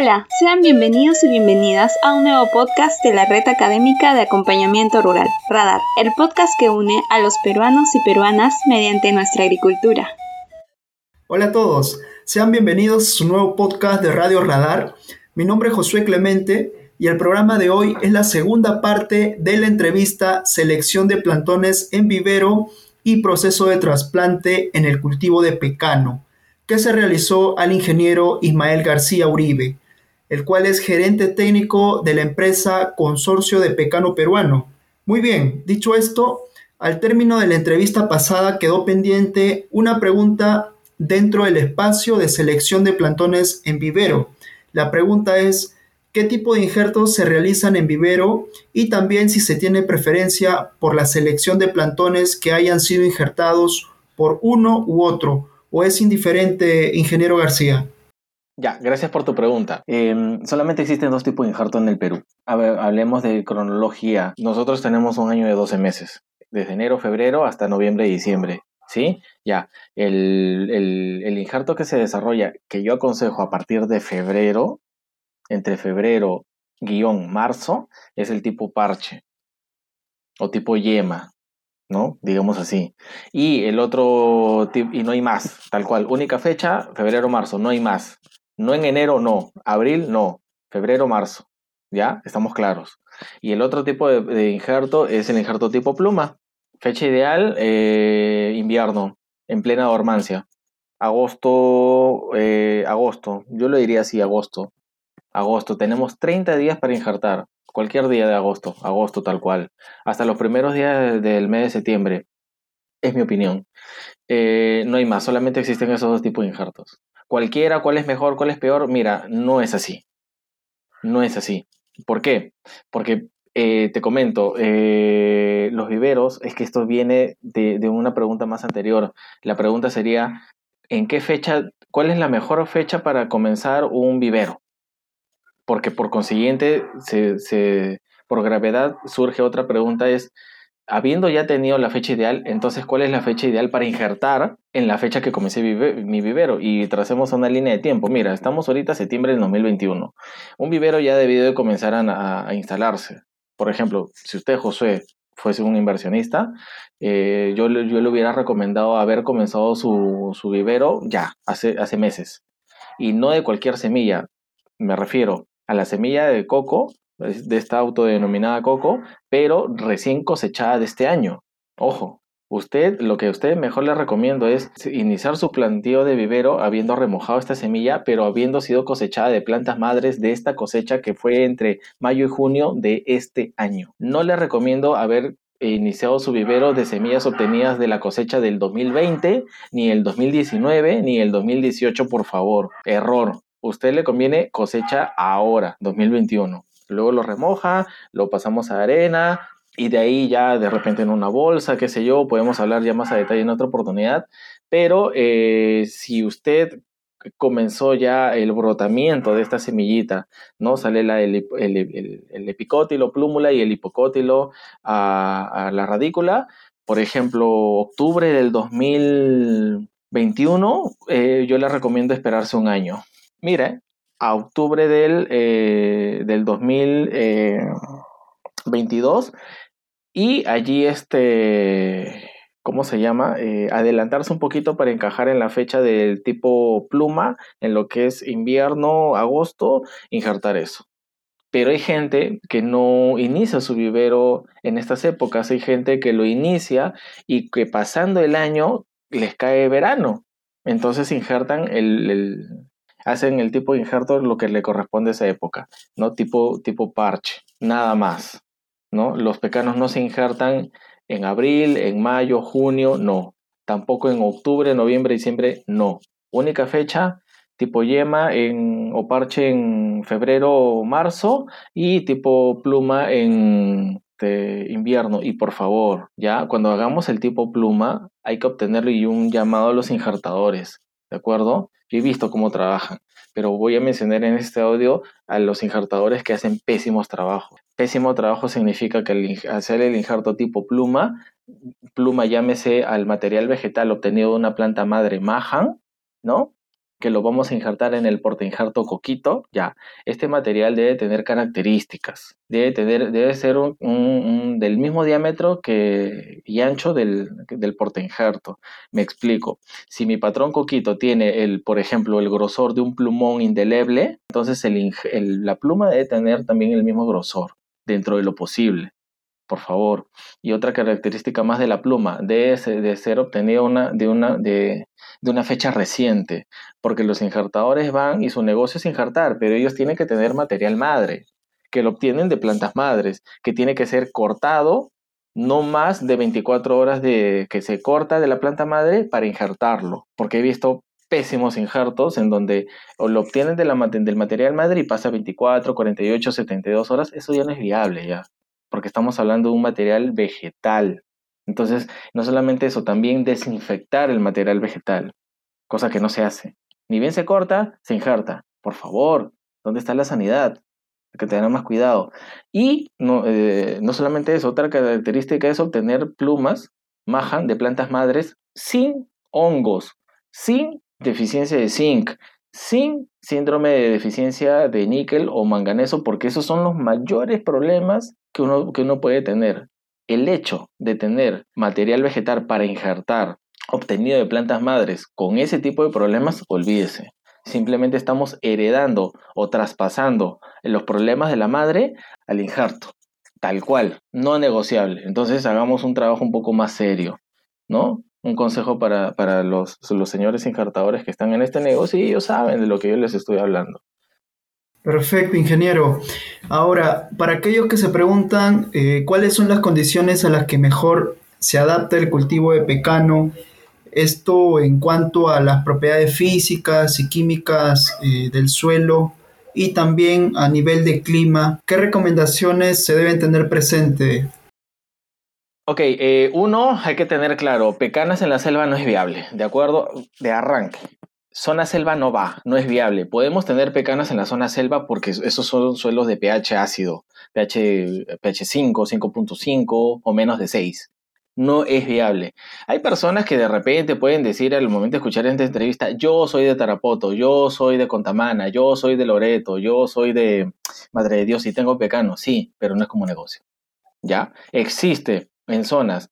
Hola, sean bienvenidos y bienvenidas a un nuevo podcast de la Red Académica de Acompañamiento Rural, Radar, el podcast que une a los peruanos y peruanas mediante nuestra agricultura. Hola a todos, sean bienvenidos a su nuevo podcast de Radio Radar. Mi nombre es Josué Clemente y el programa de hoy es la segunda parte de la entrevista Selección de plantones en vivero y proceso de trasplante en el cultivo de pecano que se realizó al ingeniero Ismael García Uribe, el cual es gerente técnico de la empresa Consorcio de Pecano Peruano. Muy bien, dicho esto, al término de la entrevista pasada quedó pendiente una pregunta dentro del espacio de selección de plantones en vivero. La pregunta es, ¿qué tipo de injertos se realizan en vivero? Y también si se tiene preferencia por la selección de plantones que hayan sido injertados por uno u otro o es indiferente, ingeniero García? Ya, gracias por tu pregunta. Em, solamente existen dos tipos de injerto en el Perú. hablemos de cronología. Nosotros tenemos un año de 12 meses, desde enero, febrero hasta noviembre y diciembre. ¿Sí? Ya, el, el injerto que se desarrolla, que yo aconsejo a partir de febrero, entre febrero guion marzo, es el tipo parche o tipo yema. ¿no? Digamos así. Y el otro, y no hay más, tal cual. Única fecha, febrero, marzo, no hay más. No en enero, no. Abril, no. Febrero, marzo. ¿Ya? Estamos claros. Y el otro tipo de, injerto es el injerto tipo pluma. Fecha ideal, eh, invierno, en plena dormancia. Agosto, eh, agosto. Yo lo diría así, agosto. Agosto. Tenemos 30 días para injertar cualquier día de agosto, agosto tal cual, hasta los primeros días del mes de septiembre, es mi opinión. Eh, no hay más, solamente existen esos dos tipos de injertos. Cualquiera, cuál es mejor, cuál es peor, mira, no es así. No es así. ¿Por qué? Porque eh, te comento, eh, los viveros, es que esto viene de, una pregunta más anterior. La pregunta sería, ¿en qué fecha, cuál es la mejor fecha para comenzar un vivero? porque por consiguiente, se, por gravedad surge otra pregunta, es, habiendo ya tenido la fecha ideal, entonces, ¿cuál es la fecha ideal para injertar en la fecha que comencé mi vivero? Y tracemos una línea de tiempo. Mira, estamos ahorita septiembre del 2021. Un vivero ya debido de comenzar a, instalarse. Por ejemplo, si usted, Josué, fuese un inversionista, eh, yo, yo, le hubiera recomendado haber comenzado su, su vivero ya, hace, hace meses. Y no de cualquier semilla, me refiero a la semilla de coco, de esta autodenominada coco, pero recién cosechada de este año. Ojo, usted, lo que a usted mejor le recomiendo es iniciar su plantío de vivero habiendo remojado esta semilla, pero habiendo sido cosechada de plantas madres de esta cosecha que fue entre mayo y junio de este año. No le recomiendo haber iniciado su vivero de semillas obtenidas de la cosecha del 2020, ni el 2019, ni el 2018, por favor. Error usted le conviene cosecha ahora, 2021. Luego lo remoja, lo pasamos a arena y de ahí ya de repente en una bolsa, qué sé yo, podemos hablar ya más a detalle en otra oportunidad. Pero eh, si usted comenzó ya el brotamiento de esta semillita, ¿no? Sale la, el, epicótilo, plúmula y el hipocótilo a, la radícula. Por ejemplo, octubre del 2021, eh, yo le recomiendo esperarse un año. Mire, a octubre del, eh, del 2022 eh, y allí este, ¿cómo se llama? Eh, adelantarse un poquito para encajar en la fecha del tipo pluma, en lo que es invierno, agosto, injertar eso. Pero hay gente que no inicia su vivero en estas épocas, hay gente que lo inicia y que pasando el año les cae verano. Entonces injertan el, hacen el tipo de injerto lo que le corresponde a esa época, ¿no? Tipo, tipo parche, nada más, ¿no? Los pecanos no se injertan en abril, en mayo, junio, no. Tampoco en octubre, noviembre, diciembre, no. Única fecha, tipo yema en, o parche en febrero o marzo y tipo pluma en este, invierno. Y por favor, ya cuando hagamos el tipo pluma, hay que obtenerlo y un llamado a los injertadores, ¿de acuerdo? Yo he visto cómo trabajan, pero voy a mencionar en este audio a los injertadores que hacen pésimos trabajos. Pésimo trabajo significa que al hacer el injerto tipo pluma, pluma llámese al material vegetal obtenido de una planta madre majan, ¿no? Que lo vamos a injertar en el injerto coquito, ya, este material debe tener características, debe, tener, debe ser del mismo diámetro que, y ancho del, del injerto. Me explico, si mi patrón coquito tiene, el, por ejemplo, el grosor de un plumón indeleble, entonces la pluma debe tener también el mismo grosor dentro de lo posible por favor. Y otra característica más de la pluma, debe de ser obtenida una, de, una, de, de, una fecha reciente, porque los injertadores van y su negocio es injertar, pero ellos tienen que tener material madre, que lo obtienen de plantas madres, que tiene que ser cortado no más de 24 horas de que se corta de la planta madre para injertarlo, porque he visto pésimos injertos en donde lo obtienen de la, del material madre y pasa 24, 48, 72 horas, eso ya no es viable ya porque estamos hablando de un material vegetal. Entonces, no solamente eso, también desinfectar el material vegetal, cosa que no se hace. Ni bien se corta, se injerta. Por favor, ¿dónde está la sanidad? Hay que tener más cuidado. Y no, eh, no solamente eso, otra característica es obtener plumas, majan, de plantas madres sin hongos, sin deficiencia de zinc, sin síndrome de deficiencia de níquel o manganeso, porque esos son los mayores problemas que uno, que uno puede tener. El hecho de tener material vegetal para injertar obtenido de plantas madres con ese tipo de problemas, olvídese. Simplemente estamos heredando o traspasando los problemas de la madre al injerto, tal cual, no negociable. Entonces hagamos un trabajo un poco más serio, ¿no? Un consejo para, para los, los señores injertadores que están en este negocio y ellos saben de lo que yo les estoy hablando. Perfecto, ingeniero. Ahora, para aquellos que se preguntan eh, cuáles son las condiciones a las que mejor se adapta el cultivo de pecano, esto en cuanto a las propiedades físicas y químicas eh, del suelo y también a nivel de clima, ¿qué recomendaciones se deben tener presente? Ok, eh, uno, hay que tener claro, pecanas en la selva no es viable, ¿de acuerdo? De arranque zona selva no va, no es viable. Podemos tener pecanas en la zona selva porque esos son suelos de pH ácido, pH, pH 5, 5.5 o menos de 6. No es viable. Hay personas que de repente pueden decir al momento de escuchar esta entrevista, yo soy de Tarapoto, yo soy de Contamana, yo soy de Loreto, yo soy de Madre de Dios y tengo pecano. Sí, pero no es como negocio. ¿Ya? Existe en zonas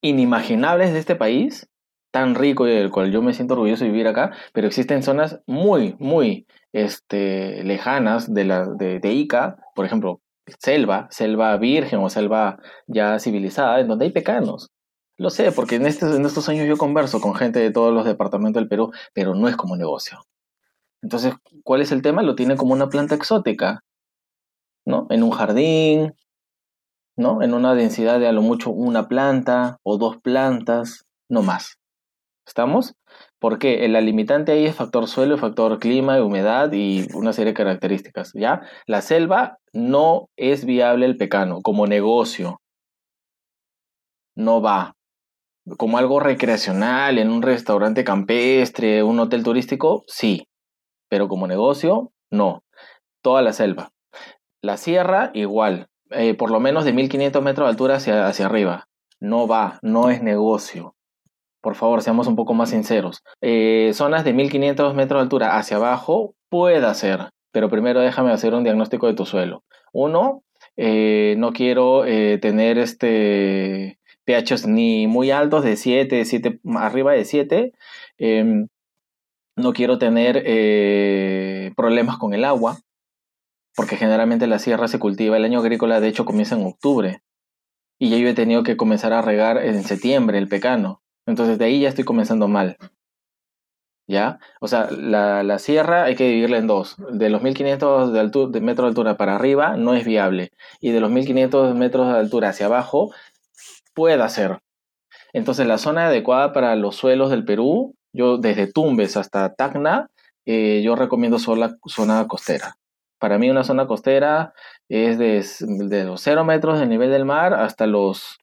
inimaginables de este país tan rico y del cual yo me siento orgulloso de vivir acá, pero existen zonas muy, muy este, lejanas de, la, de, Ica, por ejemplo, selva, selva virgen o selva ya civilizada, en donde hay pecanos. Lo sé, porque en estos, en estos años yo converso con gente de todos los departamentos del Perú, pero no es como negocio. Entonces, ¿cuál es el tema? Lo tiene como una planta exótica, ¿no? En un jardín, ¿no? En una densidad de a lo mucho una planta o dos plantas, no más. ¿Estamos? Porque la limitante ahí es factor suelo, factor clima, humedad y una serie de características, ¿ya? La selva no es viable el pecano como negocio. No va. Como algo recreacional, en un restaurante campestre, un hotel turístico, sí. Pero como negocio, no. Toda la selva. La sierra, igual. Eh, por lo menos de 1500 metros de altura hacia, hacia arriba. No va, no es negocio por favor, seamos un poco más sinceros. Eh, zonas de 1500 metros de altura hacia abajo puede ser, pero primero déjame hacer un diagnóstico de tu suelo. Uno, eh, no quiero eh, tener este pHs ni muy altos de 7, 7 arriba de 7. Em, no quiero tener problemas con el agua, porque generalmente la sierra se cultiva, el año agrícola de hecho comienza en octubre, y ya yo he tenido que comenzar a regar en septiembre el pecano. Entonces de ahí ya estoy comenzando mal. ¿Ya? O sea, la, sierra hay que dividirla en dos. De los 1500 de, de metros de altura para arriba no es viable. Y de los 1500 metros de altura hacia abajo puede ser. Entonces la zona adecuada para los suelos del Perú, yo desde Tumbes hasta Tacna, eh, yo recomiendo solo zona costera. Para mí una zona costera es de, de los 0 metros del nivel del mar hasta los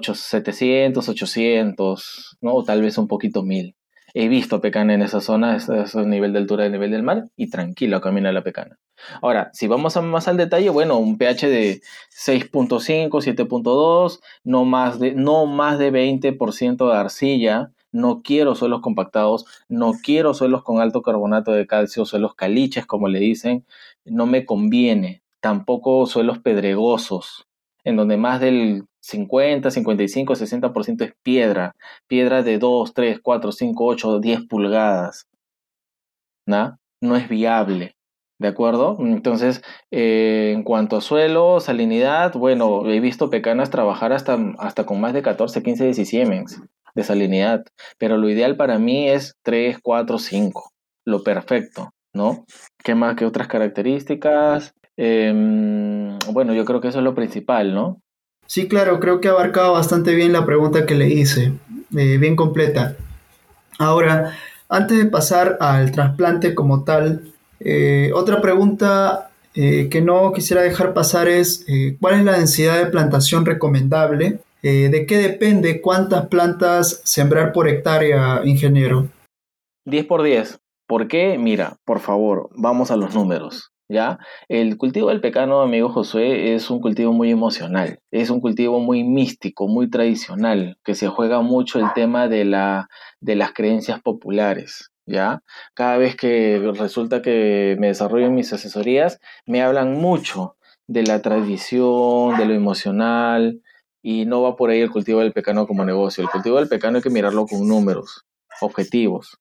700, 800, ¿no? O tal vez un poquito 1000. He visto pecana en esa zona, ese, ese nivel de altura del nivel del mar, y tranquilo camina la pecana. Ahora, si vamos a más al detalle, bueno, un pH de 6.5, 7.2, no más de, no más de 20% de arcilla, no quiero suelos compactados, no quiero suelos con alto carbonato de calcio, suelos caliches, como le dicen, no me conviene. Tampoco suelos pedregosos, en donde más del 50, 55, 60% es piedra, piedra de 2, 3, 4, 5, 8, 10 pulgadas. ¿No? No es viable. ¿De acuerdo? Entonces, eh, en cuanto a suelo, salinidad, bueno, he visto pecanas trabajar hasta, hasta con más de 14, 15 decisiemens de salinidad, pero lo ideal para mí es 3, 4, 5, lo perfecto, ¿no? ¿Qué más que otras características? Em, bueno, yo creo que eso es lo principal, ¿no? Sí, claro, creo que ha abarcado bastante bien la pregunta que le hice, eh, bien completa. Ahora, antes de pasar al trasplante como tal, eh, otra pregunta eh, que no quisiera dejar pasar es, ¿cuál es la densidad de plantación recomendable? ¿De qué depende cuántas plantas sembrar por hectárea, ingeniero? 10 por 10. ¿Por qué? Mira, por favor, vamos a los números. ¿Ya? El cultivo del pecano, amigo Josué, es un cultivo muy emocional, es un cultivo muy místico, muy tradicional, que se juega mucho el tema de, la, de las creencias populares. ¿ya? Cada vez que resulta que me desarrollo mis asesorías, me hablan mucho de la tradición, de lo emocional, y no va por ahí el cultivo del pecano como negocio. El cultivo del pecano hay que mirarlo con números, objetivos.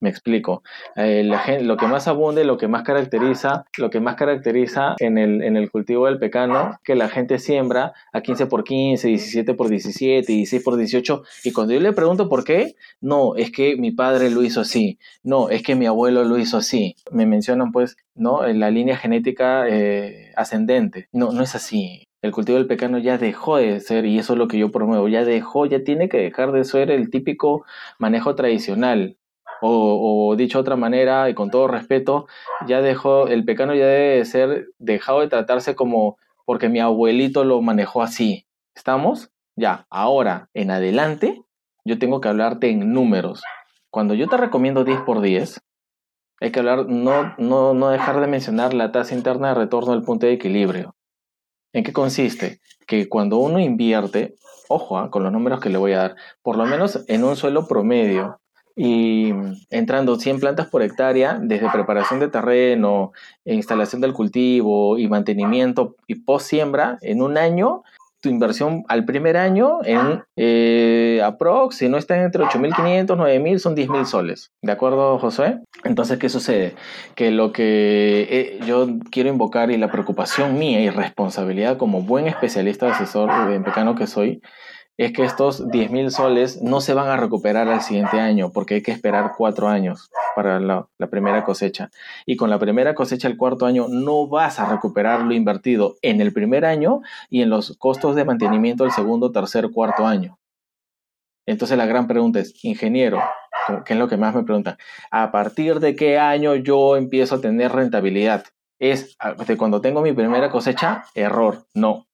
Me explico. Eh, lo que más abunde, lo que más caracteriza, lo que más caracteriza en el, en el cultivo del pecano, que la gente siembra a 15 por 15, 17 por 17, 16 por 18. Y cuando yo le pregunto por qué, no, es que mi padre lo hizo así. No, es que mi abuelo lo hizo así. Me mencionan pues, ¿no? En la línea genética eh, ascendente. No, no es así. El cultivo del pecano ya dejó de ser, y eso es lo que yo promuevo, ya dejó, ya tiene que dejar de ser el típico manejo tradicional o, dicho de otra manera, y con todo respeto, ya dejó, el pecano ya debe ser dejado de tratarse como porque mi abuelito lo manejó así. ¿Estamos? Ya, ahora en adelante, yo tengo que hablarte en números. Cuando yo te recomiendo 10 por 10, hay que hablar, no, no, no dejar de mencionar la tasa interna de retorno del punto de equilibrio. ¿En qué consiste? Que cuando uno invierte, ojo ah, con los números que le voy a dar, por lo menos en un suelo promedio, y entrando 100 plantas por hectárea, desde preparación de terreno, instalación del cultivo y mantenimiento y post siembra, en un año, tu inversión al primer año en eh, aprox, si no está entre 8.500, 9.000, son 10.000 soles. ¿De acuerdo, José? Entonces, ¿qué sucede? Que lo que eh, yo quiero invocar y la preocupación mía y responsabilidad como buen especialista asesor de que soy, es que estos 10 mil soles no se van a recuperar al siguiente año porque hay que esperar cuatro años para la, primera cosecha. Y con la primera cosecha el cuarto año no vas a recuperar lo invertido en el primer año y en los costos de mantenimiento del segundo, tercer, cuarto año. Entonces la gran pregunta es, ingeniero, ¿qué es lo que más me preguntan? ¿A partir de qué año yo empiezo a tener rentabilidad? ¿Es de cuando tengo mi primera cosecha? Error, no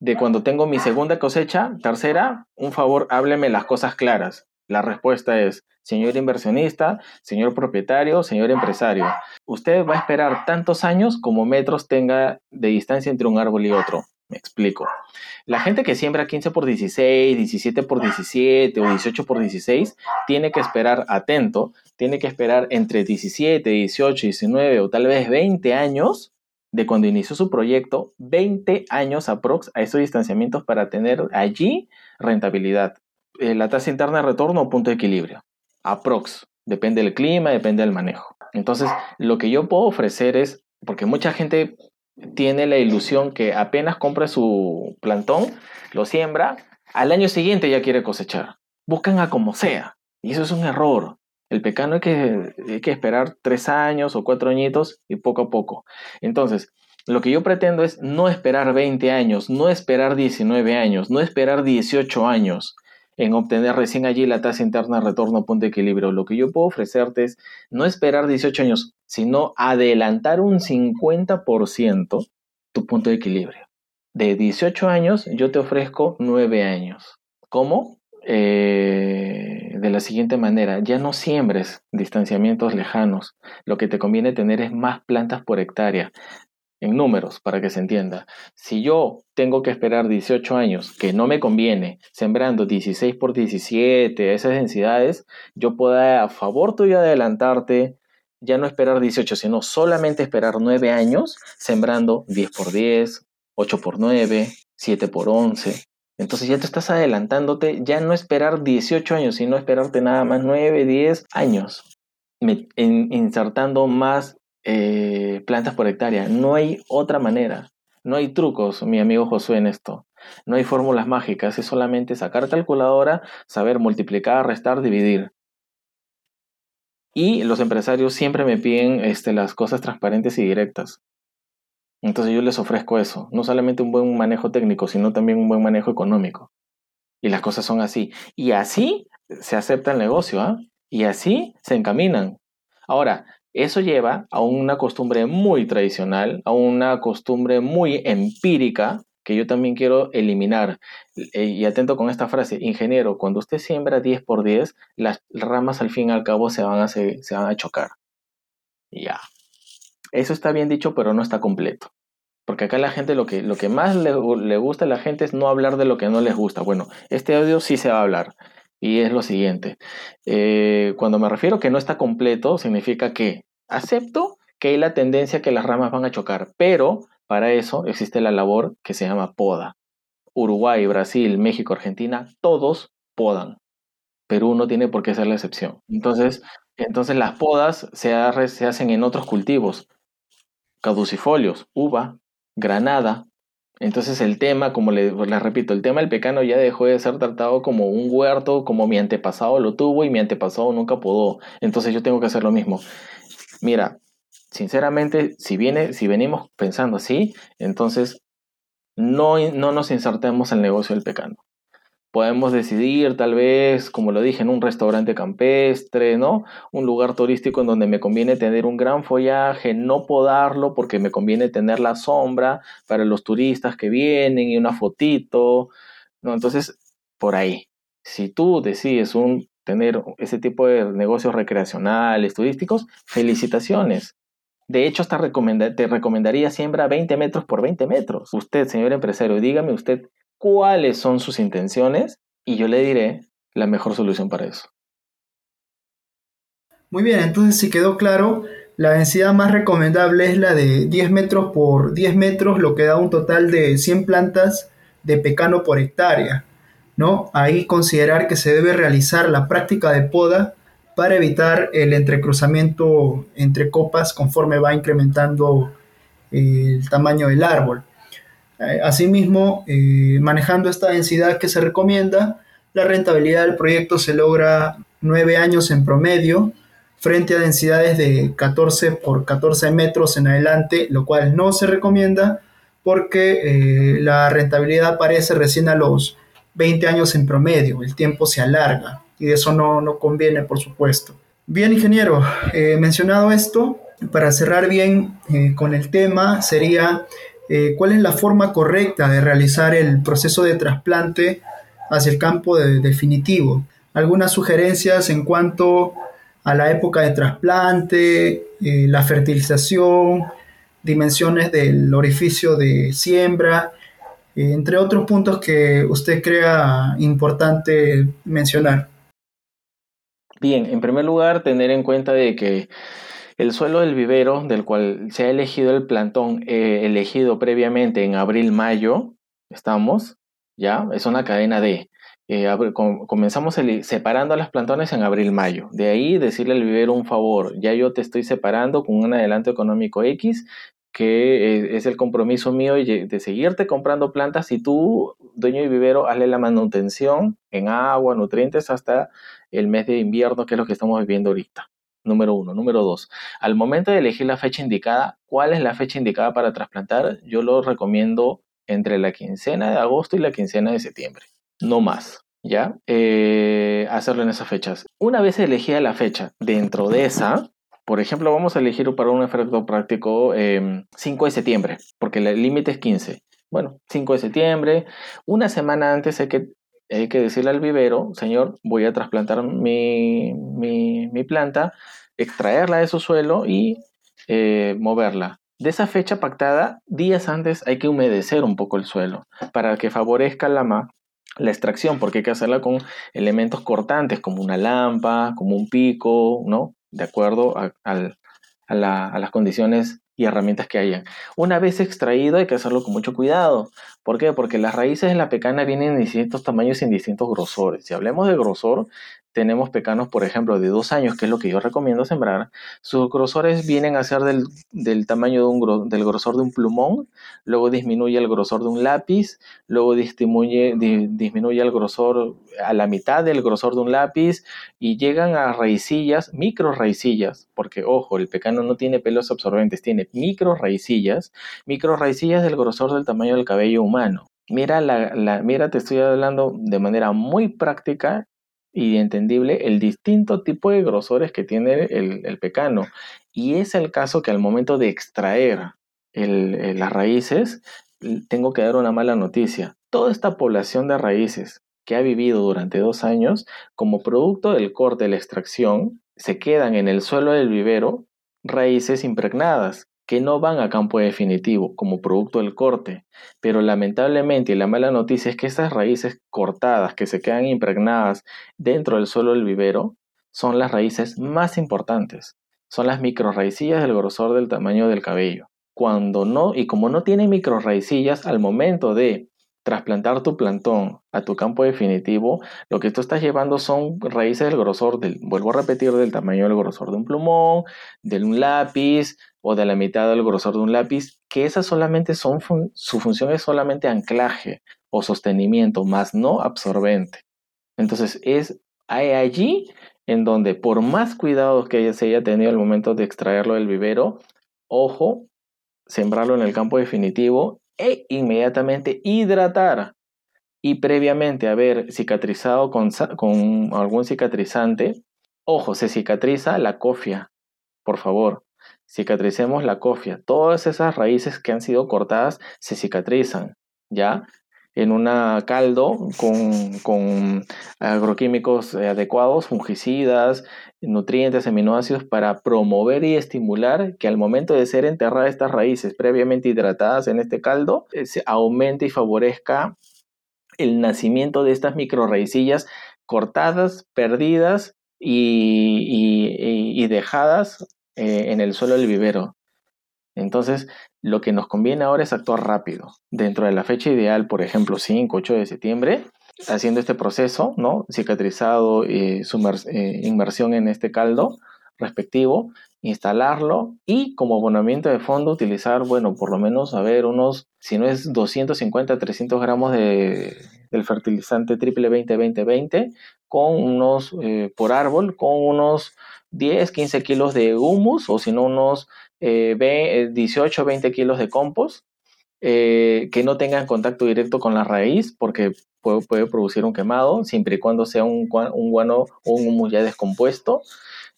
de cuando tengo mi segunda cosecha, tercera, un favor, hábleme las cosas claras. La respuesta es, señor inversionista, señor propietario, señor empresario, usted va a esperar tantos años como metros tenga de distancia entre un árbol y otro. Me explico. La gente que siembra 15 por 16, 17 por 17 o 18 por 16 tiene que esperar atento, tiene que esperar entre 17, 18, 19 o tal vez 20 años de cuando inició su proyecto, 20 años aprox a esos distanciamientos para tener allí rentabilidad. Eh, la tasa interna de retorno o punto de equilibrio. Aprox. Depende del clima, depende del manejo. Entonces, lo que yo puedo ofrecer es, porque mucha gente tiene la ilusión que apenas compra su plantón, lo siembra, al año siguiente ya quiere cosechar. Buscan a como sea. Y eso es un error. El pecano hay que, hay que esperar tres años o cuatro añitos y poco a poco. Entonces, lo que yo pretendo es no esperar 20 años, no esperar 19 años, no esperar 18 años en obtener recién allí la tasa interna de retorno punto de equilibrio. Lo que yo puedo ofrecerte es no esperar 18 años, sino adelantar un 50% tu punto de equilibrio. De 18 años yo te ofrezco 9 años. ¿Cómo? Eh, de la siguiente manera, ya no siembres distanciamientos lejanos, lo que te conviene tener es más plantas por hectárea. en números, para que se entienda. Si yo tengo que esperar 18 años, que no me conviene, sembrando 16 por 17, esas densidades, yo puedo a favor tuyo adelantarte, ya no esperar 18, sino solamente esperar 9 años, sembrando 10 por 10, 8 por 9, 7 por 11. Entonces ya te estás adelantándote, ya no esperar 18 años, sino esperarte nada más 9, 10 años, insertando más eh, plantas por hectárea. No hay otra manera. No hay trucos, mi amigo Josué, en esto. No hay fórmulas mágicas. Es solamente sacar calculadora, saber multiplicar, restar, dividir. Y los empresarios siempre me piden este, las cosas transparentes y directas. Entonces yo les ofrezco eso. No solamente un buen manejo técnico, sino también un buen manejo económico. Y las cosas son así. Y así se acepta el negocio, ¿ah? Y así se encaminan. Ahora, eso lleva a una costumbre muy tradicional, a una costumbre muy empírica que yo también quiero eliminar. Eh, y atento con esta frase, ingeniero, cuando usted siembra 10 por 10, las ramas al fin y al cabo se van a, se, van a chocar. Ya. Eso está bien dicho, pero no está completo. Porque acá la gente lo que, lo que más le, le, gusta a la gente es no hablar de lo que no les gusta. Bueno, este audio sí se va a hablar. Y es lo siguiente. Eh, cuando me refiero que no está completo, significa que acepto que hay la tendencia que las ramas van a chocar, pero para eso existe la labor que se llama poda. Uruguay, Brasil, México, Argentina, todos podan. Perú no tiene por qué ser la excepción. Entonces, entonces las podas se, se hacen en otros cultivos. Caducifolios, uva, granada, entonces el tema, como les, repito, el tema del pecano ya dejó de ser tratado como un huerto, como mi antepasado lo tuvo y mi antepasado nunca pudo. Entonces yo tengo que hacer lo mismo. Mira, sinceramente, si, viene, si venimos pensando así, entonces no, no nos insertemos el negocio del pecano podemos decidir tal vez, como lo dije, en un restaurante campestre, ¿no? Un lugar turístico en donde me conviene tener un gran follaje, no podarlo porque me conviene tener la sombra para los turistas que vienen y una fotito, ¿no? Entonces, por ahí, si tú decides un, tener ese tipo de negocios recreacionales, turísticos, felicitaciones. De hecho, hasta te recomendaría siembra 20 metros por 20 metros. Usted, señor empresario, dígame usted cuáles son sus intenciones y yo le diré la mejor solución para eso. Muy bien, entonces si quedó claro, la densidad más recomendable es la de 10 metros por 10 metros, lo que da un total de 100 plantas de pecano por hectárea. ¿no? Ahí considerar que se debe realizar la práctica de poda para evitar el entrecruzamiento entre copas conforme va incrementando el tamaño del árbol. Eh, asimismo, eh, manejando esta densidad que se recomienda, la rentabilidad del proyecto se logra 9 años en promedio frente a densidades de 14 por 14 metros en adelante, lo cual no se recomienda porque eh, la rentabilidad aparece recién a los 20 años en promedio, el tiempo se alarga y eso no, no conviene, por supuesto. Bien, ingeniero, mencionado esto, para cerrar bien con el tema, sería eh, cuál es la forma correcta de realizar el proceso de trasplante hacia el campo definitivo. Algunas sugerencias en cuanto a la época de trasplante, eh, la fertilización, dimensiones del orificio de siembra, eh, entre otros puntos que usted crea importante mencionar. Bien, en primer lugar, tener en cuenta de que el suelo del vivero, del cual se ha elegido el plantón eh, elegido previamente en abril-mayo, estamos, ya, es una cadena de. Eh, comenzamos separando a las plantones en abril-mayo. De ahí decirle al vivero un favor, ya yo te estoy separando con un adelanto económico X, que eh, es el compromiso mío de seguirte comprando plantas y tú, dueño de vivero, hazle la manutención en agua, nutrientes hasta el mes de invierno, que es lo que estamos viviendo ahorita número uno. Número dos, al momento de elegir la fecha indicada, ¿cuál es la fecha indicada para trasplantar? Yo lo recomiendo entre la quincena de agosto y la quincena de septiembre, no más. ¿Ya? Eh, hacerlo en esas fechas. Una vez elegida la fecha, dentro de esa, por ejemplo, vamos a elegir para un efecto práctico 5 em, de septiembre, porque el límite es 15. Bueno, 5 de septiembre, una semana antes hay que hay que decirle al vivero, señor, voy a trasplantar mi, mi, planta, extraerla de su suelo y eh, moverla. de esa fecha pactada, días antes hay que humedecer un poco el suelo para que favorezca la, la extracción, porque hay que hacerla con elementos cortantes como una lámpara, como un pico, ¿no? De acuerdo a, a las condiciones y herramientas que hayan. Una vez extraído hay que hacerlo con mucho cuidado. ¿Por qué? Porque las raíces de la pecana vienen en distintos tamaños y en distintos grosores. Si hablemos de grosor, tenemos pecanos, por ejemplo, de dos años, que es lo que yo recomiendo sembrar, sus grosores vienen a ser del, tamaño de un, del grosor de un plumón, luego disminuye el grosor de un lápiz, luego disminuye, disminuye el grosor a la mitad del grosor de un lápiz y llegan a raicillas, micro raicillas, porque ojo, el pecano no tiene pelos absorbentes, tiene micro raicillas, micro raicillas del grosor del tamaño del cabello humano. Mira, la, mira, te estoy hablando de manera muy práctica y entendible el distinto tipo de grosores que tiene el, pecano. Y es el caso que al momento de extraer las raíces, tengo que dar una mala noticia. Toda esta población de raíces que ha vivido durante dos años, como producto del corte de la extracción, se quedan en el suelo del vivero raíces impregnadas que no van a campo definitivo como producto del corte, pero lamentablemente la mala noticia es que esas raíces cortadas que se quedan impregnadas dentro del suelo del vivero son las raíces más importantes, son las microraicillas del grosor del tamaño del cabello. Cuando no, y como no tienen microraicillas, al momento de trasplantar tu plantón a tu campo definitivo, lo que tú estás llevando son raíces del grosor del, vuelvo a repetir, del tamaño del grosor de un plumón, de un lápiz o de la mitad del grosor de un lápiz, que esas solamente son, su función es solamente anclaje o sostenimiento, más no absorbente. Entonces es allí en donde por más cuidados que se haya tenido al momento de extraerlo del vivero, ojo, sembrarlo en el campo definitivo e inmediatamente hidratar y previamente haber cicatrizado con, con algún cicatrizante, ojo, se cicatriza la cofia, por favor, cicatricemos la cofia. Todas esas raíces que han sido cortadas se cicatrizan, ¿ya? En un caldo con, con agroquímicos adecuados, fungicidas, nutrientes, aminoácidos para promover y estimular que al momento de ser enterradas estas raíces previamente hidratadas en este caldo, eh, se aumente y favorezca el nacimiento de estas microraicillas cortadas, perdidas y, dejadas eh, en el suelo del vivero. Entonces, lo que nos conviene ahora es actuar rápido. Dentro de la fecha ideal, por ejemplo, 5, 8 de septiembre, haciendo este proceso, ¿no? Cicatrizado, y eh, inmersión en este caldo respectivo, instalarlo y como abonamiento de fondo utilizar, bueno, por lo menos, a ver, unos, si no es 250, 300 gramos de, del fertilizante triple 20-20-20 con unos, eh, por árbol, con unos 10, 15 kilos de humus o si no unos 18, 20 kilos de compost eh, que no tengan contacto directo con la raíz porque puede, producir un quemado, siempre y cuando sea un, un guano o un humus ya descompuesto.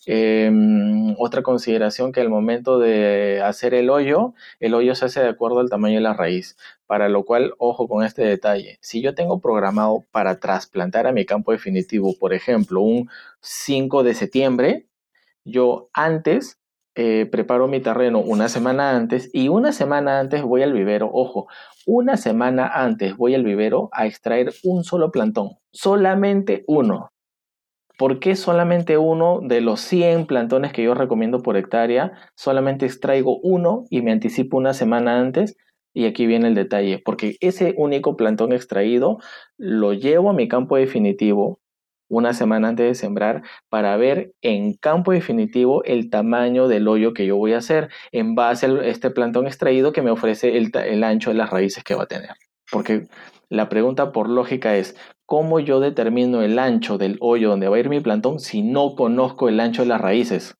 Em, otra consideración que al momento de hacer el hoyo, el hoyo se hace de acuerdo al tamaño de la raíz, para lo cual, ojo con este detalle, si yo tengo programado para trasplantar a mi campo definitivo, por ejemplo, un 5 de septiembre, yo antes eh, preparo mi terreno una semana antes y una semana antes voy al vivero, ojo, una semana antes voy al vivero a extraer un solo plantón, solamente uno. ¿Por qué solamente uno de los 100 plantones que yo recomiendo por hectárea? Solamente extraigo uno y me anticipo una semana antes. Y aquí viene el detalle, porque ese único plantón extraído lo llevo a mi campo definitivo una semana antes de sembrar para ver en campo definitivo el tamaño del hoyo que yo voy a hacer en base a este plantón extraído que me ofrece el, el ancho de las raíces que va a tener. Porque la pregunta por lógica es, ¿cómo yo determino el ancho del hoyo donde va a ir mi plantón si no conozco el ancho de las raíces?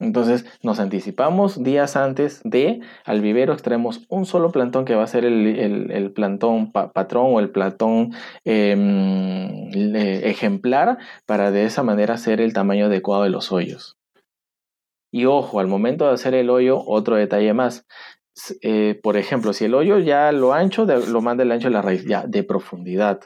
Entonces nos anticipamos días antes de al vivero extraemos un solo plantón que va a ser el, plantón patrón o el plantón em, ejemplar para de esa manera hacer el tamaño adecuado de los hoyos. Y ojo, al momento de hacer el hoyo, otro detalle más. Eh, por ejemplo, si el hoyo ya lo ancho, lo manda el ancho de la raíz, ya de profundidad.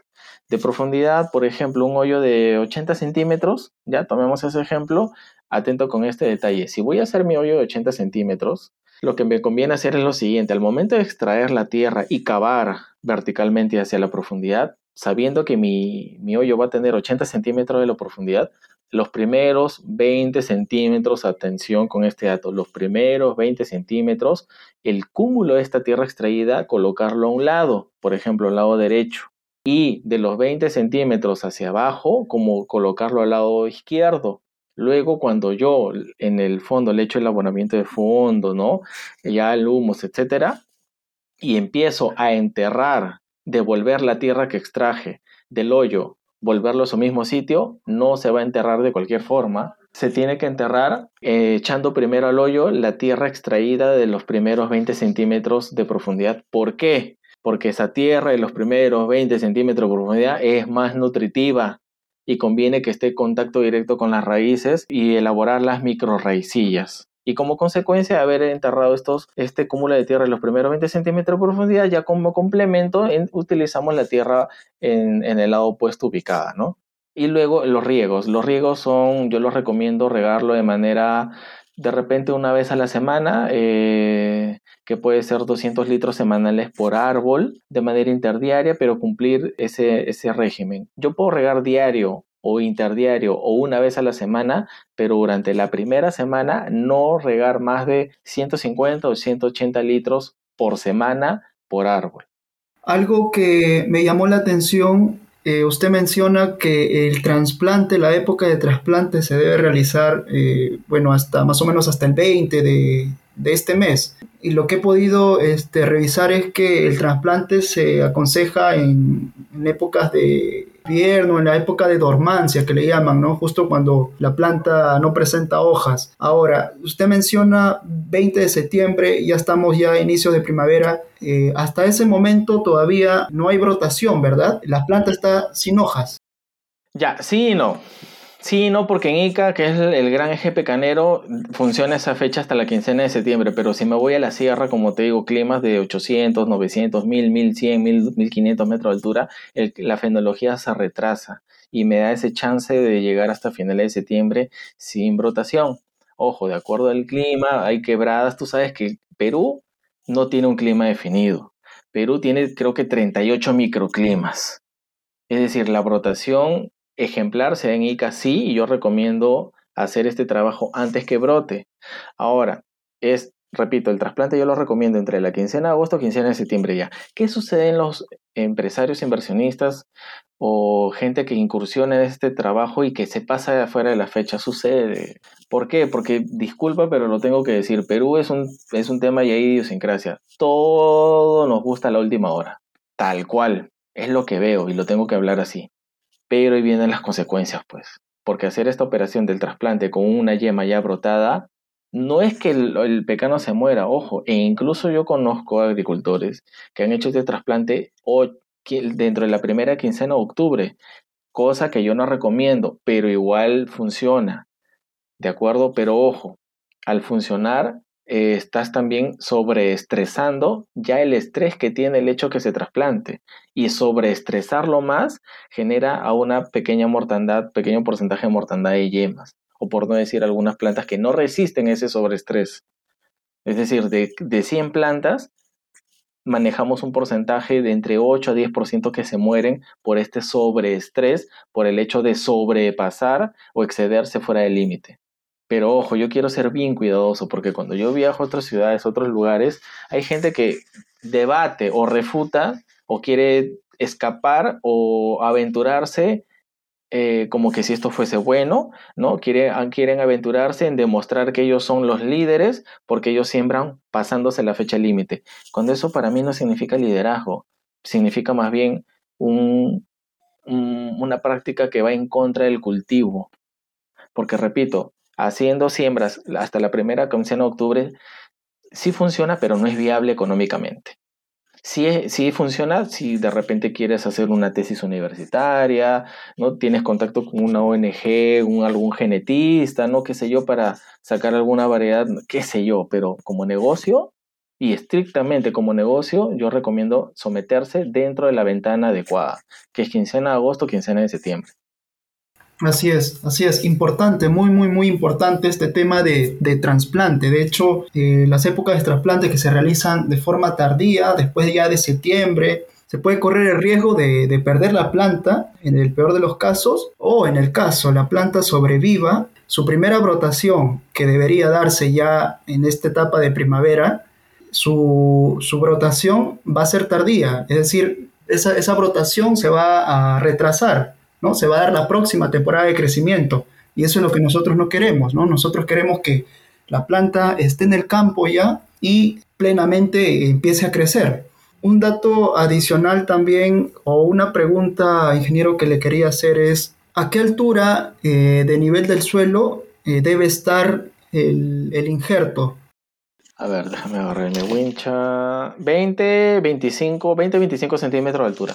De profundidad, por ejemplo, un hoyo de 80 centímetros, ya tomemos ese ejemplo, atento con este detalle. Si voy a hacer mi hoyo de 80 centímetros, lo que me conviene hacer es lo siguiente. Al momento de extraer la tierra y cavar verticalmente hacia la profundidad, sabiendo que mi, mi hoyo va a tener 80 centímetros de la profundidad, los primeros 20 centímetros, atención con este dato, los primeros 20 centímetros, el cúmulo de esta tierra extraída, colocarlo a un lado, por ejemplo, al lado derecho. Y de los 20 centímetros hacia abajo, como colocarlo al lado izquierdo. Luego, cuando yo en el fondo le echo el abonamiento de fondo, ¿no? Ya el humus, etcétera, y empiezo a enterrar, devolver la tierra que extraje del hoyo volverlo a su mismo sitio, no se va a enterrar de cualquier forma. Se tiene que enterrar eh, echando primero al hoyo la tierra extraída de los primeros 20 centímetros de profundidad. ¿Por qué? Porque esa tierra de los primeros 20 centímetros de profundidad es más nutritiva y conviene que esté en contacto directo con las raíces y elaborar las microraicillas. Y como consecuencia de haber enterrado estos, este cúmulo de tierra en los primeros 20 centímetros de profundidad, ya como complemento utilizamos la tierra en, el lado opuesto ubicada, ¿no? Y luego los riegos. Los riegos son, yo los recomiendo regarlo de manera, de repente una vez a la semana, eh, que puede ser 200 litros semanales por árbol, de manera interdiaria, pero cumplir ese, ese régimen. Yo puedo regar diario o interdiario o una vez a la semana, pero durante la primera semana no regar más de 150 o 180 litros por semana por árbol. Algo que me llamó la atención, eh, usted menciona que el trasplante, la época de trasplante se debe realizar, eh, bueno, hasta más o menos hasta el 20 de, de este mes. Y lo que he podido este, revisar es que el trasplante se aconseja en, épocas de invierno, en la época de dormancia que le llaman, ¿no? Justo cuando la planta no presenta hojas. Ahora, usted menciona 20 de septiembre, ya estamos ya a inicios de primavera. Eh, hasta ese momento todavía no hay brotación, ¿verdad? La planta está sin hojas. Ya, sí y no. Sí, no, porque en Ica, que es el, gran eje pecanero, funciona esa fecha hasta la quincena de septiembre, pero si me voy a la sierra, como te digo, climas de 800, 900, 1000, 1100, 1500 metros de altura, la fenología se retrasa y me da ese chance de llegar hasta finales de septiembre sin brotación. Ojo, de acuerdo al clima, hay quebradas, tú sabes que Perú no tiene un clima definido. Perú tiene creo que 38 microclimas. Es decir, la brotación ejemplar sea en ICA, sí, y yo recomiendo hacer este trabajo antes que brote. Ahora, es, repito, el trasplante yo lo recomiendo entre la quincena de agosto y quincena de septiembre ya. ¿Qué sucede en los empresarios inversionistas o gente que incursiona en este trabajo y que se pasa de afuera de la fecha? Sucede. ¿Por qué? Porque, disculpa, pero lo tengo que decir, Perú es un, es un tema y hay idiosincrasia. Todo nos gusta a la última hora. Tal cual. Es lo que veo y lo tengo que hablar así. Pero ahí vienen las consecuencias, pues. Porque hacer esta operación del trasplante con una yema ya brotada, no es que el, pecano se muera, ojo, e incluso yo conozco agricultores que han hecho este trasplante dentro de la primera quincena de octubre, cosa que yo no recomiendo, pero igual funciona. ¿De acuerdo? Pero ojo, al funcionar eh, estás también sobreestresando ya el estrés que tiene el hecho que se trasplante. Y sobreestresarlo más genera a una pequeña mortandad, pequeño porcentaje de mortandad de yemas. O por no decir algunas plantas que no resisten ese sobreestrés. Es decir, de, de 100 plantas, manejamos un porcentaje de entre 8 a 10% que se mueren por este sobreestrés, por el hecho de sobrepasar o excederse fuera del límite. Pero ojo, yo quiero ser bien cuidadoso porque cuando yo viajo a otras ciudades, a otros lugares, hay gente que debate o refuta o quiere escapar o aventurarse eh, como que si esto fuese bueno, ¿no? Ah, quieren aventurarse en demostrar que ellos son los líderes porque ellos siembran pasándose la fecha límite. Cuando eso para mí no significa liderazgo, significa más bien un, una práctica que va en contra del cultivo. Porque repito, haciendo siembras hasta la primera quincena de octubre, sí funciona, pero no es viable económicamente. Sí, sí funciona si de repente quieres hacer una tesis universitaria, no tienes contacto con una ONG, un, algún genetista, no qué sé yo, para sacar alguna variedad, qué sé yo, pero como negocio y estrictamente como negocio, yo recomiendo someterse dentro de la ventana adecuada, que es quincena de agosto, quincena de septiembre. Así es, así es, importante, muy, muy, muy importante este tema de, trasplante. De hecho, eh, las épocas de trasplante que se realizan de forma tardía, después ya de septiembre, se puede correr el riesgo de, de, perder la planta en el peor de los casos o en el caso la planta sobreviva, su primera brotación que debería darse ya en esta etapa de primavera, su, su brotación va a ser tardía, es decir, esa, esa brotación se va a retrasar ¿no? Se va a dar la próxima temporada de crecimiento y eso es lo que nosotros no queremos, ¿no? Nosotros queremos que la planta esté en el campo ya y plenamente empiece a crecer. Un dato adicional también o una pregunta, ingeniero, que le quería hacer es, ¿a qué altura eh, de nivel del suelo eh, debe estar el, el, injerto? A ver, déjame agarrar mi wincha. 20, 25, 20, 25 centímetros de altura.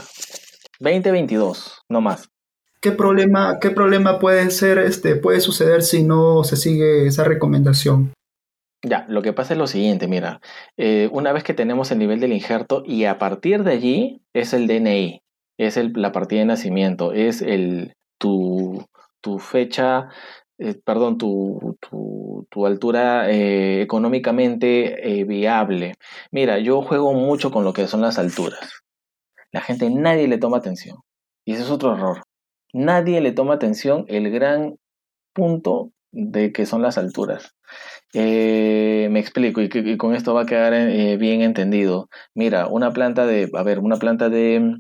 20, 22, no más. ¿Qué problema, qué problema puede ser, este, puede suceder si no se sigue esa recomendación? Ya, lo que pasa es lo siguiente, mira, eh, una vez que tenemos el nivel del injerto y a partir de allí es el DNI, es la partida de nacimiento, es el, tu, tu fecha, eh, perdón, tu, tu, altura eh, económicamente viable. Mira, yo juego mucho con lo que son las alturas. La gente, nadie le toma atención. Y ese es otro error nadie le toma atención el gran punto de que son las alturas. Eh, me explico y, con esto va a quedar eh, bien entendido. Mira, una planta de, a ver, una planta de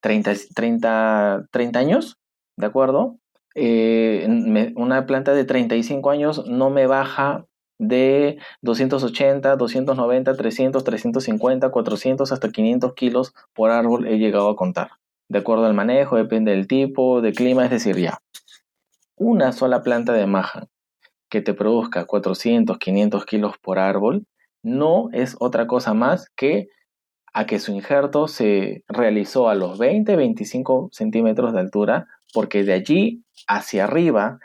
30, 30, 30 años, ¿de acuerdo? Eh, una planta de 35 años no me baja de 280, 290, 300, 350, 400 hasta 500 kilos por árbol he llegado a contar de acuerdo al manejo, depende del tipo, de clima, es decir, ya. Una sola planta de maja que te produzca 400, 500 kilos por árbol, no es otra cosa más que a que su injerto se realizó a los 20, 25 centímetros de altura, porque de allí hacia arriba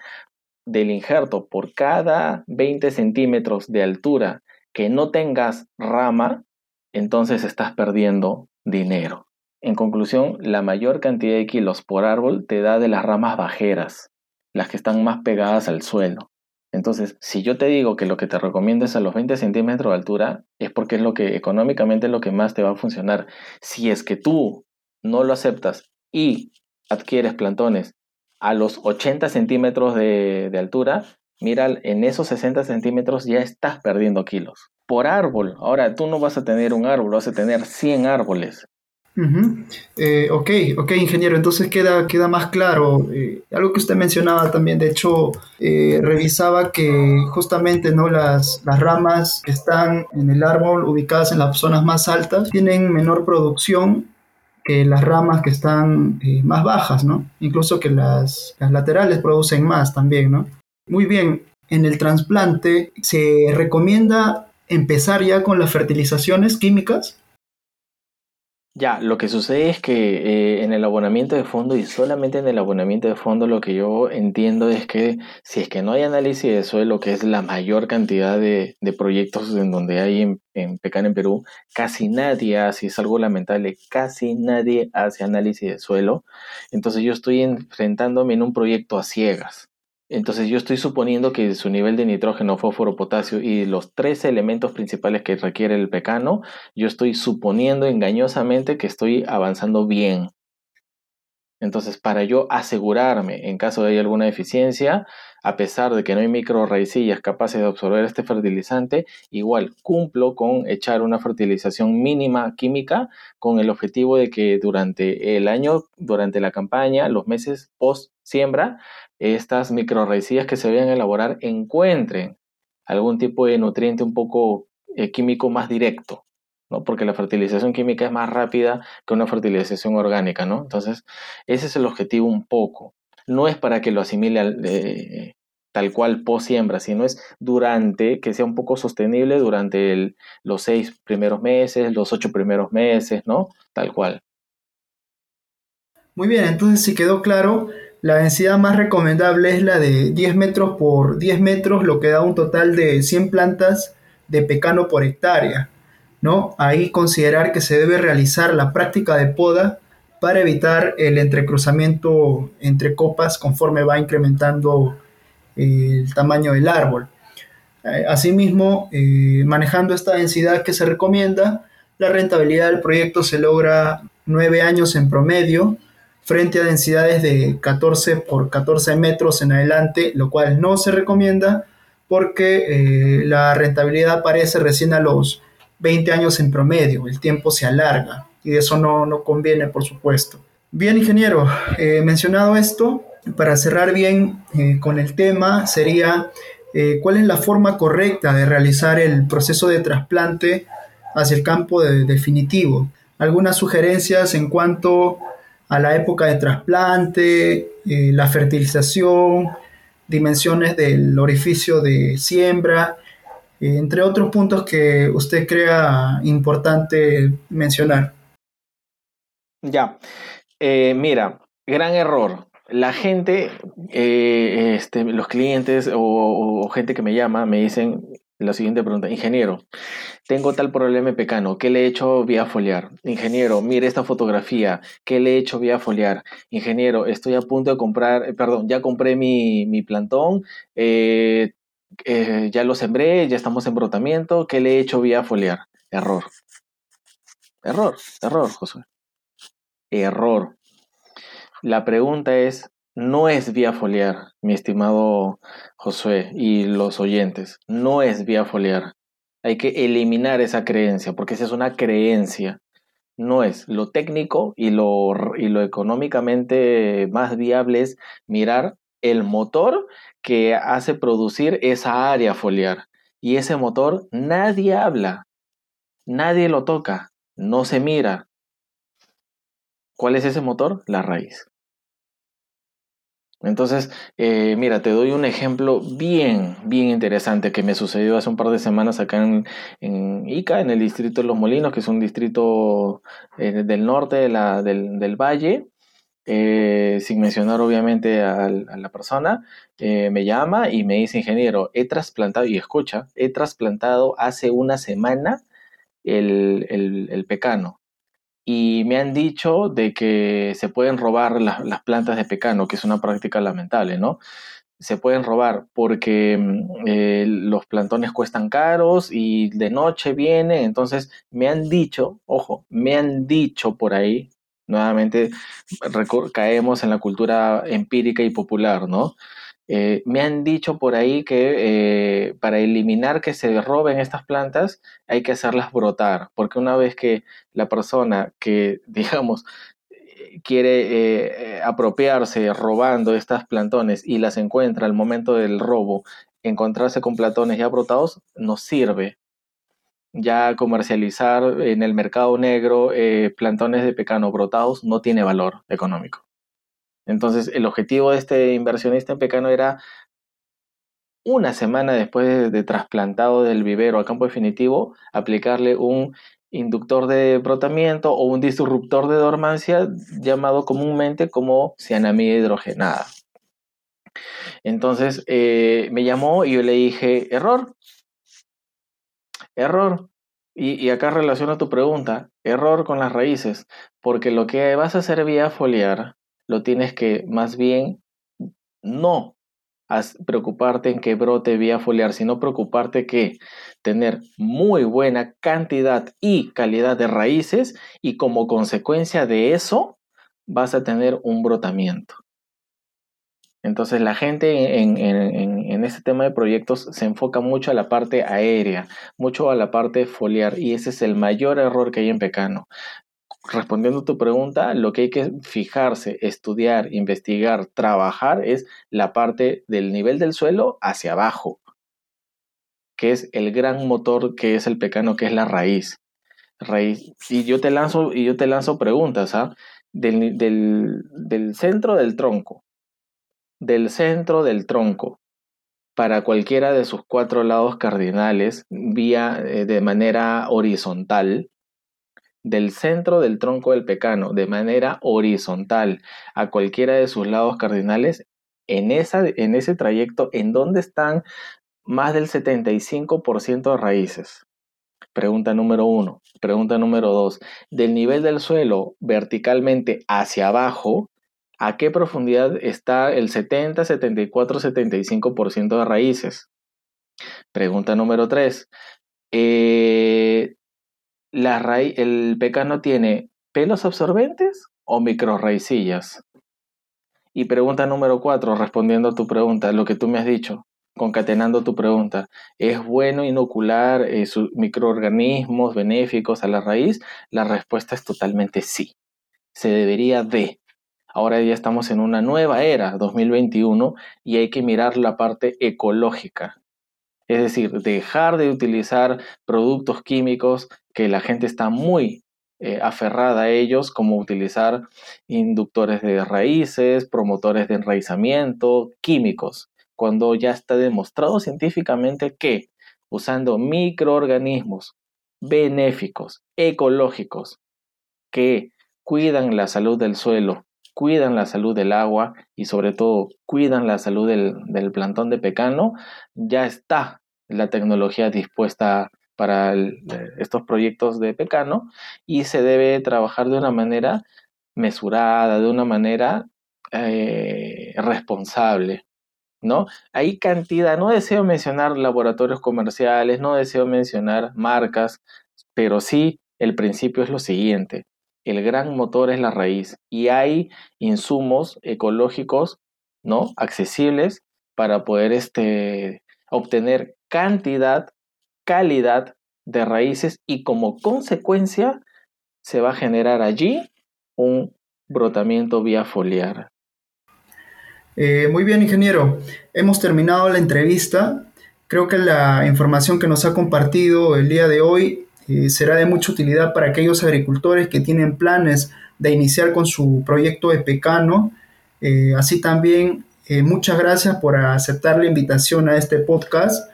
del injerto por cada 20 centímetros de altura que no tengas rama, entonces estás perdiendo dinero. En conclusión, la mayor cantidad de kilos por árbol te da de las ramas bajeras, las que están más pegadas al suelo. Entonces, si yo te digo que lo que te recomiendo es a los 20 centímetros de altura, es porque es lo que económicamente es lo que más te va a funcionar. Si es que tú no lo aceptas y adquieres plantones a los 80 centímetros de, altura, mira, en esos 60 centímetros ya estás perdiendo kilos. Por árbol, ahora tú no vas a tener un árbol, vas a tener 100 árboles. Eh, ok, ok, ingeniero, entonces queda, queda más claro. Eh, algo que usted mencionaba también, de hecho, eh, revisaba que justamente ¿no? las, las ramas que están en el árbol ubicadas en las zonas más altas tienen menor producción que las ramas que están más bajas, ¿no? Incluso que las, las laterales producen más también, ¿no? Muy bien, en el trasplante se recomienda empezar ya con las fertilizaciones químicas. Ya, lo que sucede es que eh, en el abonamiento de fondo y solamente en el abonamiento de fondo lo que yo entiendo es que si es que no hay análisis de suelo, que es la mayor cantidad de, proyectos en donde hay en, en Pecan en Perú, casi nadie hace, es algo lamentable, casi nadie hace análisis de suelo. Entonces yo estoy enfrentándome en un proyecto a ciegas. Entonces yo estoy suponiendo que su nivel de nitrógeno, fósforo, potasio y los tres elementos principales que requiere el pecano, yo estoy suponiendo engañosamente que estoy avanzando bien. Entonces, para yo asegurarme en caso de hay alguna deficiencia, a pesar de que no hay micro raicillas capaces de absorber este fertilizante, igual cumplo con echar una fertilización mínima química con el objetivo de que durante el año, durante la campaña, los meses post siembra, estas microraicillas que se vayan a elaborar encuentren algún tipo de nutriente un poco eh, químico más directo, ¿no? Porque la fertilización química es más rápida que una fertilización orgánica, ¿no? Entonces, ese es el objetivo un poco. No es para que lo asimile eh, tal cual post siembra, sino es durante, que sea un poco sostenible durante los seis primeros meses, los ocho primeros meses, ¿no? Tal cual. Muy bien, entonces si quedó claro, la densidad más recomendable es la de 10 metros por 10 metros, lo que da un total de 100 plantas de pecano por hectárea. ¿no? Ahí considerar que se debe realizar la práctica de poda para evitar el entrecruzamiento entre copas conforme va incrementando eh, el tamaño del árbol. Eh, asimismo, eh, manejando esta densidad que se recomienda, la rentabilidad del proyecto se logra 9 años en promedio frente a densidades de 14 por 14 metros en adelante, lo cual no se recomienda porque la rentabilidad aparece recién a los 20 años en promedio, el tiempo se alarga y eso no, no conviene, por supuesto. Bien, ingeniero, eh, mencionado esto, para cerrar bien eh, con el tema, sería eh, cuál es la forma correcta de realizar el proceso de trasplante hacia el campo definitivo. Algunas sugerencias en cuanto a la época de trasplante, la fertilización, dimensiones del orificio de siembra, entre otros puntos que usted crea importante mencionar. Ya, eh, mira, gran error. La gente, eh, este, los clientes o, gente que me llama me dicen la siguiente pregunta, ingeniero, tengo tal problema pecano, ¿qué le he hecho vía foliar? Ingeniero, mire esta fotografía, ¿qué le he hecho vía foliar? Ingeniero, estoy a punto de comprar, eh, perdón, ya compré mi, mi plantón, ya lo sembré, ya estamos en brotamiento, ¿qué le he hecho vía foliar? Error. Error, error, Josué error. La pregunta es, no es vía foliar, mi estimado Josué y los oyentes, no es vía foliar. Hay que eliminar esa creencia, porque esa es una creencia. No es lo técnico y lo, y lo económicamente más viable es mirar el motor que hace producir esa área foliar. Y ese motor nadie habla, nadie lo toca, no se mira, ¿Cuál es ese motor? La raíz. Entonces, eh, mira, te doy un ejemplo bien, bien interesante que me sucedió hace un par de semanas acá en, Ica, en el distrito de Los Molinos, que es un distrito eh, del norte del, valle. Eh, sin mencionar obviamente a, la persona, me llama y me dice, ingeniero, he trasplantado, y escucha, he trasplantado hace una semana el pecano y me han dicho de que se pueden robar las plantas de pecano, que es una práctica lamentable, ¿no? Se pueden robar porque mm, eh, los plantones cuestan caros y de noche vienen, entonces me han dicho, ojo, me han dicho por ahí, nuevamente caemos en la cultura empírica y popular, ¿no? Eh, me han dicho por ahí que eh, para eliminar que se roben estas plantas hay que hacerlas brotar, porque una vez que la persona que, digamos, quiere eh, apropiarse robando estas plantones y las encuentra al momento del robo, encontrarse con plantones ya brotados, no sirve. Ya comercializar en el mercado negro plantones de pecano brotados no tiene valor económico. Entonces, el objetivo de este inversionista en Pecano era una semana después de, trasplantado del vivero a campo definitivo, aplicarle un inductor de brotamiento o un disruptor de dormancia llamado comúnmente como cianamida hidrogenada. Entonces eh, me llamó y yo le dije, error, error. Y, y, acá relaciono tu pregunta, error con las raíces, porque lo que vas a hacer vía foliar lo tienes que más bien no preocuparte en que brote vía foliar, sino preocuparte que tener muy buena cantidad y calidad de raíces y como consecuencia de eso vas a tener un brotamiento. Entonces la gente en, en, este tema de proyectos se enfoca mucho a la parte aérea, mucho a la parte foliar y ese es el mayor error que hay en Pecano respondiendo a tu pregunta, lo que hay que fijarse, estudiar, investigar, trabajar es la parte del nivel del suelo hacia abajo, que es el gran motor que es el pecano, que es la raíz. raíz. Y yo te lanzo, y yo te lanzo preguntas, ¿ah? Del, del, centro del tronco, del centro del tronco, para cualquiera de sus cuatro lados cardinales, vía eh, de manera horizontal, del centro del tronco del pecano de manera horizontal a cualquiera de sus lados cardinales, en, esa, en ese trayecto, en donde están más del 75% de raíces. Pregunta número uno. Pregunta número dos. Del nivel del suelo verticalmente hacia abajo, ¿a qué profundidad está el 70, 74, 75% de raíces? Pregunta número tres. Eh, la ¿El pecano tiene pelos absorbentes o microraicillas? Y pregunta número cuatro, respondiendo a tu pregunta, lo que tú me has dicho, concatenando tu pregunta, ¿es bueno inocular eh, microorganismos benéficos a la raíz? La respuesta es totalmente sí. Se debería de. Ahora ya estamos en una nueva era, 2021, y hay que mirar la parte ecológica. Es decir, dejar de utilizar productos químicos que la gente está muy eh, aferrada a ellos, como utilizar inductores de raíces, promotores de enraizamiento, químicos, cuando ya está demostrado científicamente que usando microorganismos benéficos, ecológicos, que cuidan la salud del suelo, cuidan la salud del agua y sobre todo cuidan la salud del, del plantón de pecano, ya está la tecnología dispuesta para estos proyectos de Pecano y se debe trabajar de una manera mesurada, de una manera eh, responsable. ¿No? Hay cantidad, no deseo mencionar laboratorios comerciales, no deseo mencionar marcas, pero sí el principio es lo siguiente. El gran motor es la raíz y hay insumos ecológicos, ¿no? accesibles para poder este, obtener cantidad calidad de raíces y como consecuencia se va a generar allí un brotamiento vía foliar. Eh, muy bien, ingeniero. Hemos terminado la entrevista. Creo que la información que nos ha compartido el día de hoy eh, será de mucha utilidad para aquellos agricultores que tienen planes de iniciar con su proyecto de pecano. Eh, así también, muchas gracias por aceptar la invitación a este podcast.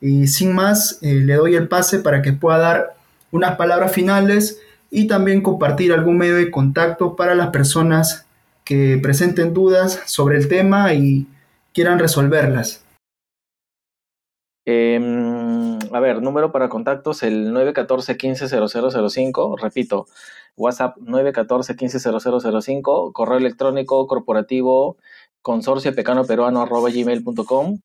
Y sin más, eh, le doy el pase para que pueda dar unas palabras finales y también compartir algún medio de contacto para las personas que presenten dudas sobre el tema y quieran resolverlas. Em, a ver, número para contactos el 914-150005, repito, WhatsApp 914-150005, correo electrónico corporativo consorcio pecano peruano arroba gmail.com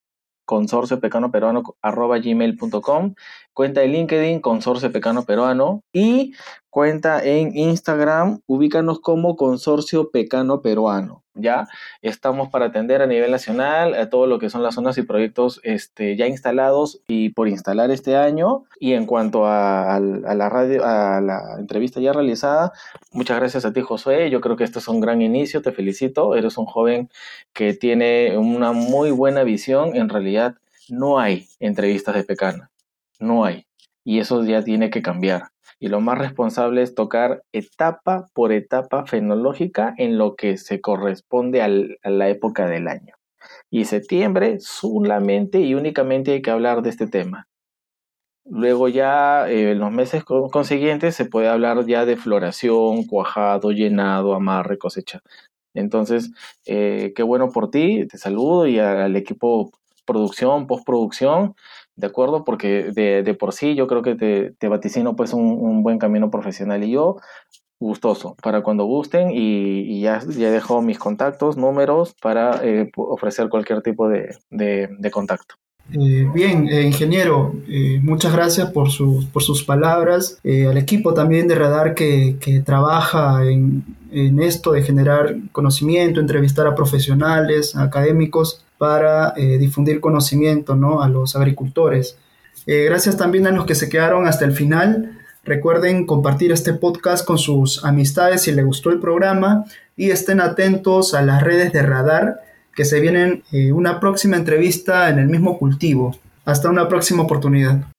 consorcio pecano peruano arroba gmail.com, cuenta de LinkedIn consorcio pecano peruano y cuenta en Instagram, ubícanos como consorcio pecano peruano. ¿Ya? Estamos para atender a nivel nacional a todo lo que son las zonas y proyectos este, ya instalados y por instalar este año. Y en cuanto a, la radio, a la entrevista ya realizada, muchas gracias a ti, Josué. Yo creo que esto es un gran inicio, te felicito. Eres un joven que tiene una muy buena visión. En realidad, no hay entrevistas de pecana, no hay. Y eso ya tiene que cambiar y lo más responsable es tocar etapa por etapa fenológica en lo que se corresponde a la época del año. Y septiembre solamente y únicamente hay que hablar de este tema. Luego ya eh, en los meses consiguientes se puede hablar ya de floración, cuajado, llenado, amarre, cosecha. Entonces, eh, qué bueno por ti, te saludo y al equipo producción, postproducción, ¿de acuerdo? Porque de, por sí yo creo que te, vaticino pues un, buen camino profesional y yo gustoso para cuando gusten y, ya, ya dejo mis contactos, números para eh, ofrecer cualquier tipo de, contacto. Eh, bien, eh, ingeniero, muchas gracias por, por sus palabras. al equipo también de Radar que, que trabaja en, en, esto de generar conocimiento, entrevistar a profesionales, académicos para eh, difundir conocimiento ¿no? a los agricultores. Eh, gracias también a los que se quedaron hasta el final. Recuerden compartir este podcast con sus amistades si les gustó el programa y estén atentos a las redes de Radar que se vienen eh, una próxima entrevista en el mismo cultivo. Hasta una próxima oportunidad.